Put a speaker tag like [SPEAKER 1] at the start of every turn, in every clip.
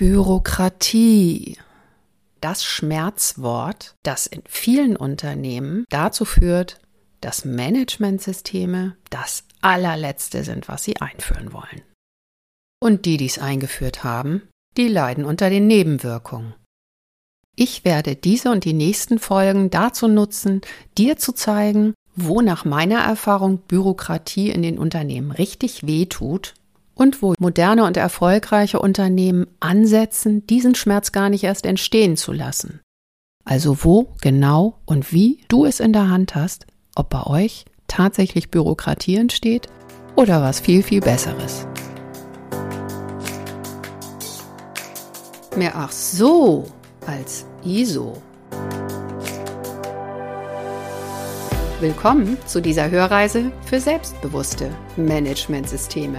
[SPEAKER 1] Bürokratie. Das Schmerzwort, das in vielen Unternehmen dazu führt, dass Managementsysteme das allerletzte sind, was sie einführen wollen. Und die, die es eingeführt haben, die leiden unter den Nebenwirkungen. Ich werde diese und die nächsten Folgen dazu nutzen, dir zu zeigen, wo nach meiner Erfahrung Bürokratie in den Unternehmen richtig wehtut und wo moderne und erfolgreiche Unternehmen ansetzen, diesen Schmerz gar nicht erst entstehen zu lassen. Also wo genau und wie du es in der Hand hast, ob bei euch tatsächlich Bürokratie entsteht oder was viel, viel Besseres. Mehr ach so als ISO. Willkommen zu dieser Hörreise für selbstbewusste Managementsysteme.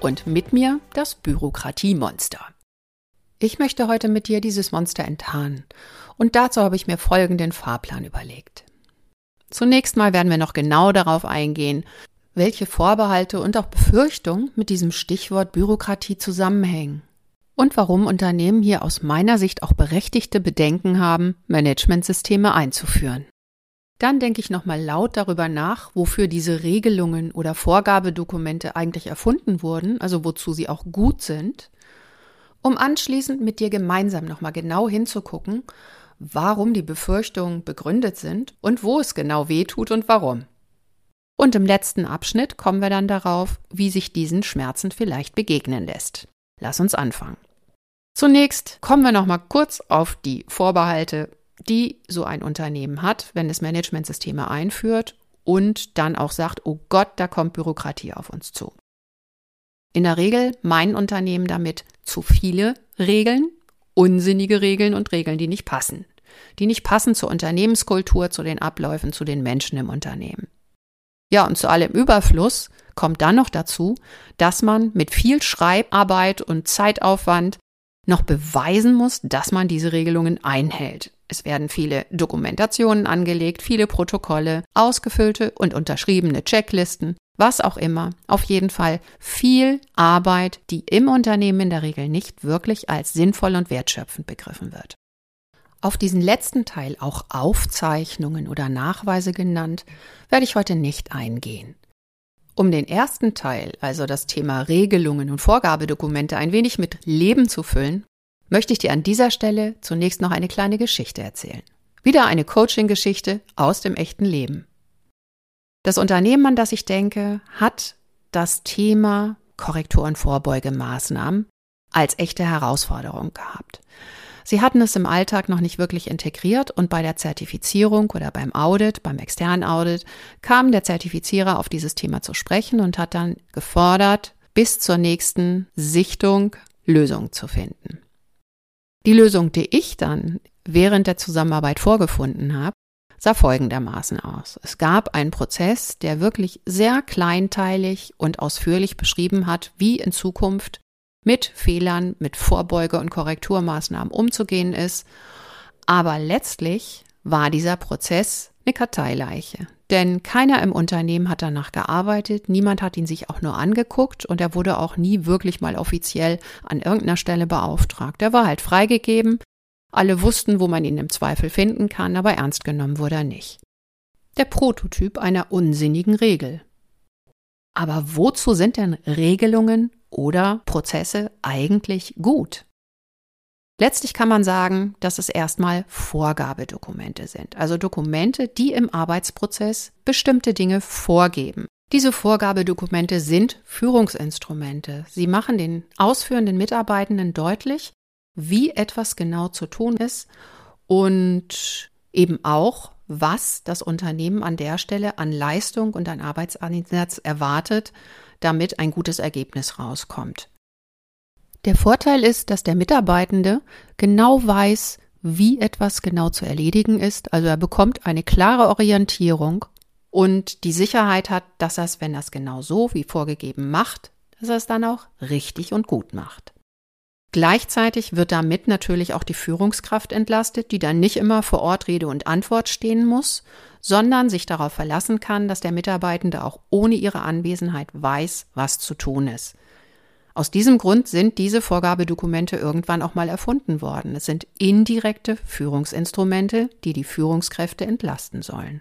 [SPEAKER 1] und mit mir das Bürokratiemonster. Ich möchte heute mit dir dieses Monster enttarnen und dazu habe ich mir folgenden Fahrplan überlegt. Zunächst mal werden wir noch genau darauf eingehen, welche Vorbehalte und auch Befürchtungen mit diesem Stichwort Bürokratie zusammenhängen und warum Unternehmen hier aus meiner Sicht auch berechtigte Bedenken haben, Managementsysteme einzuführen. Dann denke ich nochmal laut darüber nach, wofür diese Regelungen oder Vorgabedokumente eigentlich erfunden wurden, also wozu sie auch gut sind, um anschließend mit dir gemeinsam nochmal genau hinzugucken, warum die Befürchtungen begründet sind und wo es genau weh tut und warum. Und im letzten Abschnitt kommen wir dann darauf, wie sich diesen Schmerzen vielleicht begegnen lässt. Lass uns anfangen. Zunächst kommen wir nochmal kurz auf die Vorbehalte die so ein Unternehmen hat, wenn es Managementsysteme einführt und dann auch sagt, oh Gott, da kommt Bürokratie auf uns zu. In der Regel meinen Unternehmen damit zu viele Regeln, unsinnige Regeln und Regeln, die nicht passen. Die nicht passen zur Unternehmenskultur, zu den Abläufen, zu den Menschen im Unternehmen. Ja, und zu allem Überfluss kommt dann noch dazu, dass man mit viel Schreibarbeit und Zeitaufwand noch beweisen muss, dass man diese Regelungen einhält. Es werden viele Dokumentationen angelegt, viele Protokolle, ausgefüllte und unterschriebene Checklisten, was auch immer. Auf jeden Fall viel Arbeit, die im Unternehmen in der Regel nicht wirklich als sinnvoll und wertschöpfend begriffen wird. Auf diesen letzten Teil, auch Aufzeichnungen oder Nachweise genannt, werde ich heute nicht eingehen. Um den ersten Teil, also das Thema Regelungen und Vorgabedokumente, ein wenig mit Leben zu füllen, möchte ich dir an dieser Stelle zunächst noch eine kleine Geschichte erzählen. Wieder eine Coaching-Geschichte aus dem echten Leben. Das Unternehmen, an das ich denke, hat das Thema Korrektur- und Vorbeugemaßnahmen als echte Herausforderung gehabt. Sie hatten es im Alltag noch nicht wirklich integriert und bei der Zertifizierung oder beim Audit, beim externen Audit, kam der Zertifizierer auf dieses Thema zu sprechen und hat dann gefordert, bis zur nächsten Sichtung Lösungen zu finden. Die Lösung, die ich dann während der Zusammenarbeit vorgefunden habe, sah folgendermaßen aus. Es gab einen Prozess, der wirklich sehr kleinteilig und ausführlich beschrieben hat, wie in Zukunft mit Fehlern, mit Vorbeuge- und Korrekturmaßnahmen umzugehen ist. Aber letztlich war dieser Prozess eine Karteileiche. Denn keiner im Unternehmen hat danach gearbeitet, niemand hat ihn sich auch nur angeguckt und er wurde auch nie wirklich mal offiziell an irgendeiner Stelle beauftragt. Er war halt freigegeben, alle wussten, wo man ihn im Zweifel finden kann, aber ernst genommen wurde er nicht. Der Prototyp einer unsinnigen Regel. Aber wozu sind denn Regelungen oder Prozesse eigentlich gut? Letztlich kann man sagen, dass es erstmal Vorgabedokumente sind, also Dokumente, die im Arbeitsprozess bestimmte Dinge vorgeben. Diese Vorgabedokumente sind Führungsinstrumente. Sie machen den ausführenden Mitarbeitenden deutlich, wie etwas genau zu tun ist und eben auch, was das Unternehmen an der Stelle an Leistung und an Arbeitseinsatz erwartet, damit ein gutes Ergebnis rauskommt. Der Vorteil ist, dass der Mitarbeitende genau weiß, wie etwas genau zu erledigen ist. Also er bekommt eine klare Orientierung und die Sicherheit hat, dass er es, wenn er es genau so wie vorgegeben macht, dass er es dann auch richtig und gut macht. Gleichzeitig wird damit natürlich auch die Führungskraft entlastet, die dann nicht immer vor Ort Rede und Antwort stehen muss, sondern sich darauf verlassen kann, dass der Mitarbeitende auch ohne ihre Anwesenheit weiß, was zu tun ist. Aus diesem Grund sind diese Vorgabedokumente irgendwann auch mal erfunden worden. Es sind indirekte Führungsinstrumente, die die Führungskräfte entlasten sollen.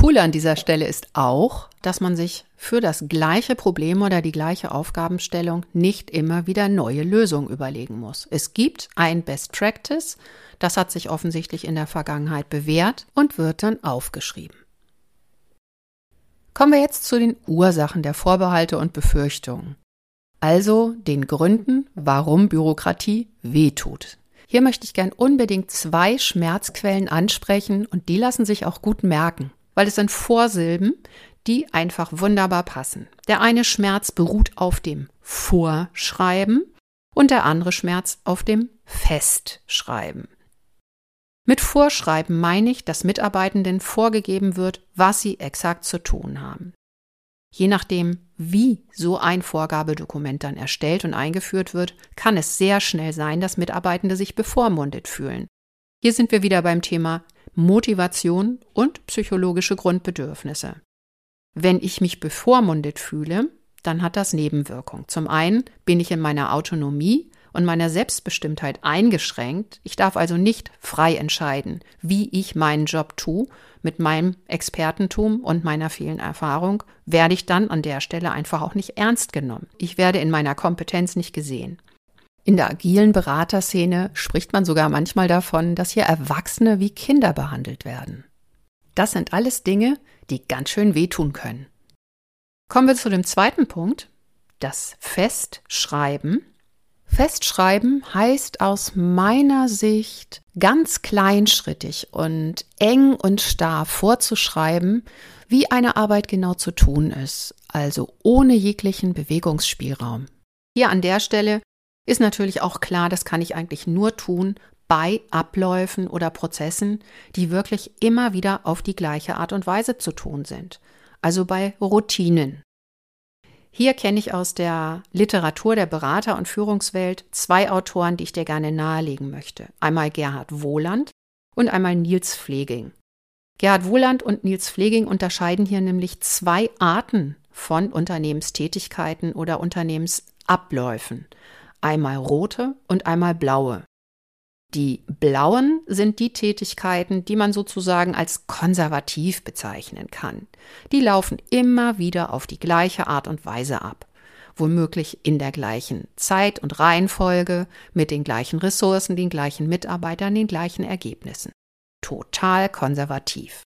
[SPEAKER 1] Cool an dieser Stelle ist auch, dass man sich für das gleiche Problem oder die gleiche Aufgabenstellung nicht immer wieder neue Lösungen überlegen muss. Es gibt ein Best Practice, das hat sich offensichtlich in der Vergangenheit bewährt und wird dann aufgeschrieben. Kommen wir jetzt zu den Ursachen der Vorbehalte und Befürchtungen. Also den Gründen, warum Bürokratie wehtut. Hier möchte ich gern unbedingt zwei Schmerzquellen ansprechen und die lassen sich auch gut merken weil es sind Vorsilben, die einfach wunderbar passen. Der eine Schmerz beruht auf dem Vorschreiben und der andere Schmerz auf dem Festschreiben. Mit Vorschreiben meine ich, dass Mitarbeitenden vorgegeben wird, was sie exakt zu tun haben. Je nachdem, wie so ein Vorgabedokument dann erstellt und eingeführt wird, kann es sehr schnell sein, dass Mitarbeitende sich bevormundet fühlen. Hier sind wir wieder beim Thema Motivation und psychologische Grundbedürfnisse. Wenn ich mich bevormundet fühle, dann hat das Nebenwirkung. Zum einen bin ich in meiner Autonomie und meiner Selbstbestimmtheit eingeschränkt. Ich darf also nicht frei entscheiden, wie ich meinen Job tue. Mit meinem Expertentum und meiner vielen Erfahrung werde ich dann an der Stelle einfach auch nicht ernst genommen. Ich werde in meiner Kompetenz nicht gesehen. In der agilen Beraterszene spricht man sogar manchmal davon, dass hier Erwachsene wie Kinder behandelt werden. Das sind alles Dinge, die ganz schön wehtun können. Kommen wir zu dem zweiten Punkt, das Festschreiben. Festschreiben heißt aus meiner Sicht ganz kleinschrittig und eng und starr vorzuschreiben, wie eine Arbeit genau zu tun ist, also ohne jeglichen Bewegungsspielraum. Hier an der Stelle ist natürlich auch klar, das kann ich eigentlich nur tun bei Abläufen oder Prozessen, die wirklich immer wieder auf die gleiche Art und Weise zu tun sind. Also bei Routinen. Hier kenne ich aus der Literatur der Berater- und Führungswelt zwei Autoren, die ich dir gerne nahelegen möchte. Einmal Gerhard Wohland und einmal Nils Pfleging. Gerhard Wohland und Nils Pfleging unterscheiden hier nämlich zwei Arten von Unternehmenstätigkeiten oder Unternehmensabläufen einmal rote und einmal blaue. Die blauen sind die Tätigkeiten, die man sozusagen als konservativ bezeichnen kann. Die laufen immer wieder auf die gleiche Art und Weise ab, womöglich in der gleichen Zeit und Reihenfolge, mit den gleichen Ressourcen, den gleichen Mitarbeitern, den gleichen Ergebnissen. Total konservativ.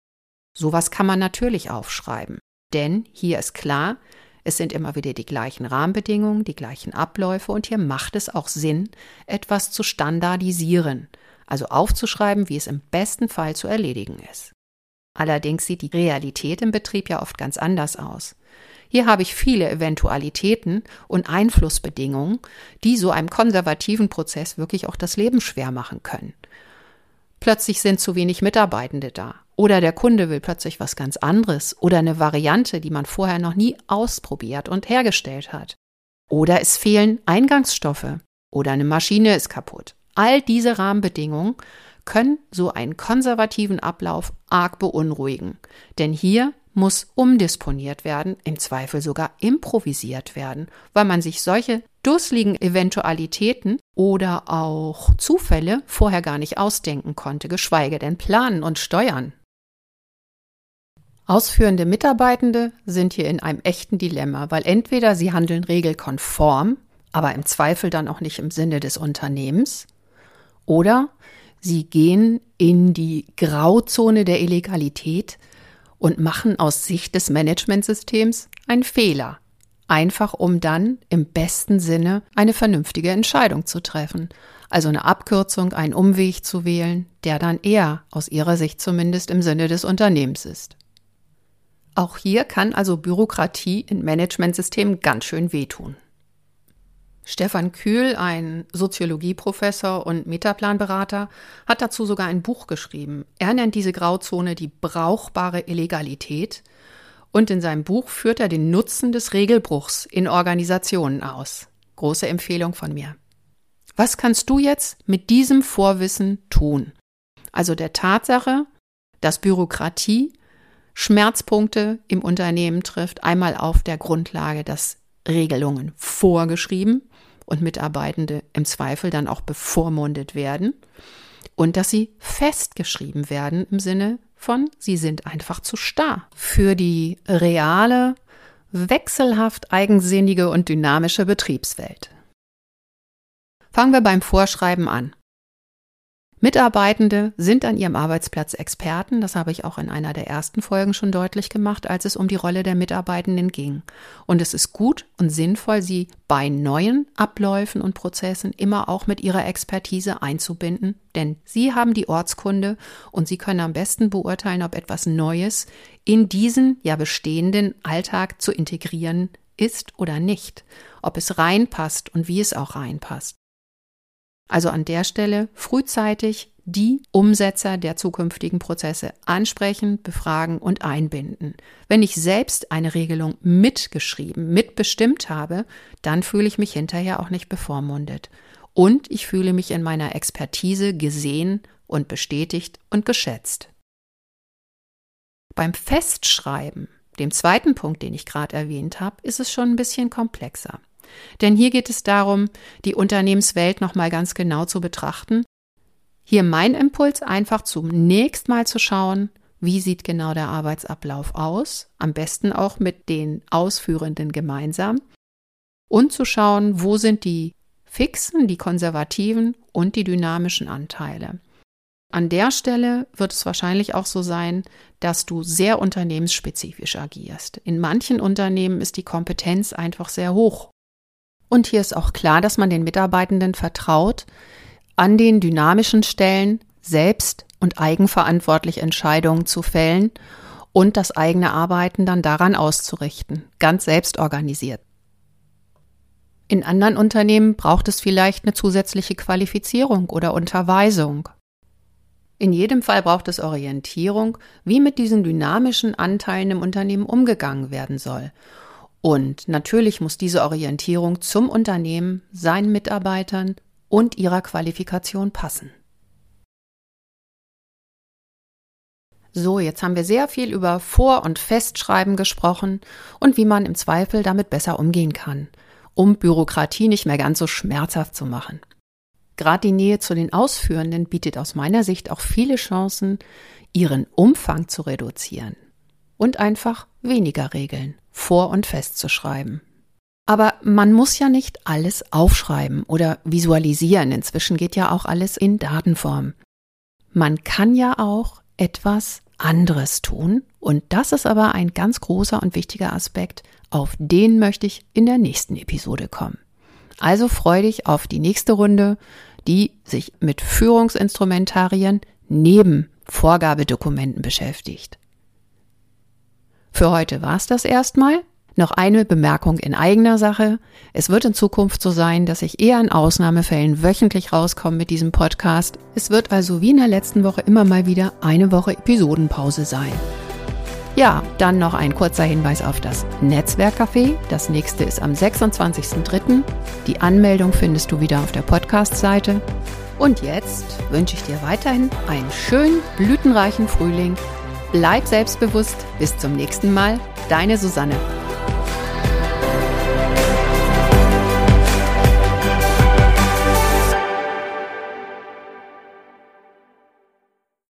[SPEAKER 1] Sowas kann man natürlich aufschreiben, denn hier ist klar, es sind immer wieder die gleichen Rahmenbedingungen, die gleichen Abläufe und hier macht es auch Sinn, etwas zu standardisieren, also aufzuschreiben, wie es im besten Fall zu erledigen ist. Allerdings sieht die Realität im Betrieb ja oft ganz anders aus. Hier habe ich viele Eventualitäten und Einflussbedingungen, die so einem konservativen Prozess wirklich auch das Leben schwer machen können. Plötzlich sind zu wenig Mitarbeitende da. Oder der Kunde will plötzlich was ganz anderes oder eine Variante, die man vorher noch nie ausprobiert und hergestellt hat. Oder es fehlen Eingangsstoffe oder eine Maschine ist kaputt. All diese Rahmenbedingungen können so einen konservativen Ablauf arg beunruhigen. Denn hier muss umdisponiert werden, im Zweifel sogar improvisiert werden, weil man sich solche dusseligen Eventualitäten oder auch Zufälle vorher gar nicht ausdenken konnte, geschweige denn planen und steuern. Ausführende Mitarbeitende sind hier in einem echten Dilemma, weil entweder sie handeln regelkonform, aber im Zweifel dann auch nicht im Sinne des Unternehmens, oder sie gehen in die Grauzone der Illegalität, und machen aus Sicht des Managementsystems einen Fehler, einfach um dann im besten Sinne eine vernünftige Entscheidung zu treffen, also eine Abkürzung, einen Umweg zu wählen, der dann eher aus ihrer Sicht zumindest im Sinne des Unternehmens ist. Auch hier kann also Bürokratie in Managementsystemen ganz schön wehtun. Stefan Kühl, ein Soziologieprofessor und Metaplanberater, hat dazu sogar ein Buch geschrieben. Er nennt diese Grauzone die brauchbare Illegalität und in seinem Buch führt er den Nutzen des Regelbruchs in Organisationen aus. Große Empfehlung von mir. Was kannst du jetzt mit diesem Vorwissen tun? Also der Tatsache, dass Bürokratie Schmerzpunkte im Unternehmen trifft, einmal auf der Grundlage, dass Regelungen vorgeschrieben und Mitarbeitende im Zweifel dann auch bevormundet werden und dass sie festgeschrieben werden im Sinne von, sie sind einfach zu starr für die reale, wechselhaft eigensinnige und dynamische Betriebswelt. Fangen wir beim Vorschreiben an. Mitarbeitende sind an ihrem Arbeitsplatz Experten, das habe ich auch in einer der ersten Folgen schon deutlich gemacht, als es um die Rolle der Mitarbeitenden ging. Und es ist gut und sinnvoll, sie bei neuen Abläufen und Prozessen immer auch mit ihrer Expertise einzubinden, denn sie haben die Ortskunde und sie können am besten beurteilen, ob etwas Neues in diesen ja bestehenden Alltag zu integrieren ist oder nicht, ob es reinpasst und wie es auch reinpasst. Also an der Stelle frühzeitig die Umsetzer der zukünftigen Prozesse ansprechen, befragen und einbinden. Wenn ich selbst eine Regelung mitgeschrieben, mitbestimmt habe, dann fühle ich mich hinterher auch nicht bevormundet. Und ich fühle mich in meiner Expertise gesehen und bestätigt und geschätzt. Beim Festschreiben, dem zweiten Punkt, den ich gerade erwähnt habe, ist es schon ein bisschen komplexer. Denn hier geht es darum, die Unternehmenswelt nochmal ganz genau zu betrachten. Hier mein Impuls, einfach zunächst mal zu schauen, wie sieht genau der Arbeitsablauf aus, am besten auch mit den Ausführenden gemeinsam, und zu schauen, wo sind die fixen, die konservativen und die dynamischen Anteile. An der Stelle wird es wahrscheinlich auch so sein, dass du sehr unternehmensspezifisch agierst. In manchen Unternehmen ist die Kompetenz einfach sehr hoch und hier ist auch klar, dass man den Mitarbeitenden vertraut, an den dynamischen Stellen selbst und eigenverantwortlich Entscheidungen zu fällen und das eigene Arbeiten dann daran auszurichten, ganz selbst organisiert. In anderen Unternehmen braucht es vielleicht eine zusätzliche Qualifizierung oder Unterweisung. In jedem Fall braucht es Orientierung, wie mit diesen dynamischen Anteilen im Unternehmen umgegangen werden soll und natürlich muss diese Orientierung zum Unternehmen, seinen Mitarbeitern und ihrer Qualifikation passen. So, jetzt haben wir sehr viel über Vor- und Festschreiben gesprochen und wie man im Zweifel damit besser umgehen kann, um Bürokratie nicht mehr ganz so schmerzhaft zu machen. Gerade die Nähe zu den Ausführenden bietet aus meiner Sicht auch viele Chancen, ihren Umfang zu reduzieren und einfach weniger Regeln vor und festzuschreiben. Aber man muss ja nicht alles aufschreiben oder visualisieren. Inzwischen geht ja auch alles in Datenform. Man kann ja auch etwas anderes tun. Und das ist aber ein ganz großer und wichtiger Aspekt. Auf den möchte ich in der nächsten Episode kommen. Also freu dich auf die nächste Runde, die sich mit Führungsinstrumentarien neben Vorgabedokumenten beschäftigt. Für heute war's das erstmal. Noch eine Bemerkung in eigener Sache. Es wird in Zukunft so sein, dass ich eher in Ausnahmefällen wöchentlich rauskomme mit diesem Podcast. Es wird also wie in der letzten Woche immer mal wieder eine Woche Episodenpause sein. Ja, dann noch ein kurzer Hinweis auf das Netzwerkcafé. Das nächste ist am 26.03. Die Anmeldung findest du wieder auf der Podcast-Seite. Und jetzt wünsche ich dir weiterhin einen schönen, blütenreichen Frühling Bleib selbstbewusst. Bis zum nächsten Mal. Deine Susanne.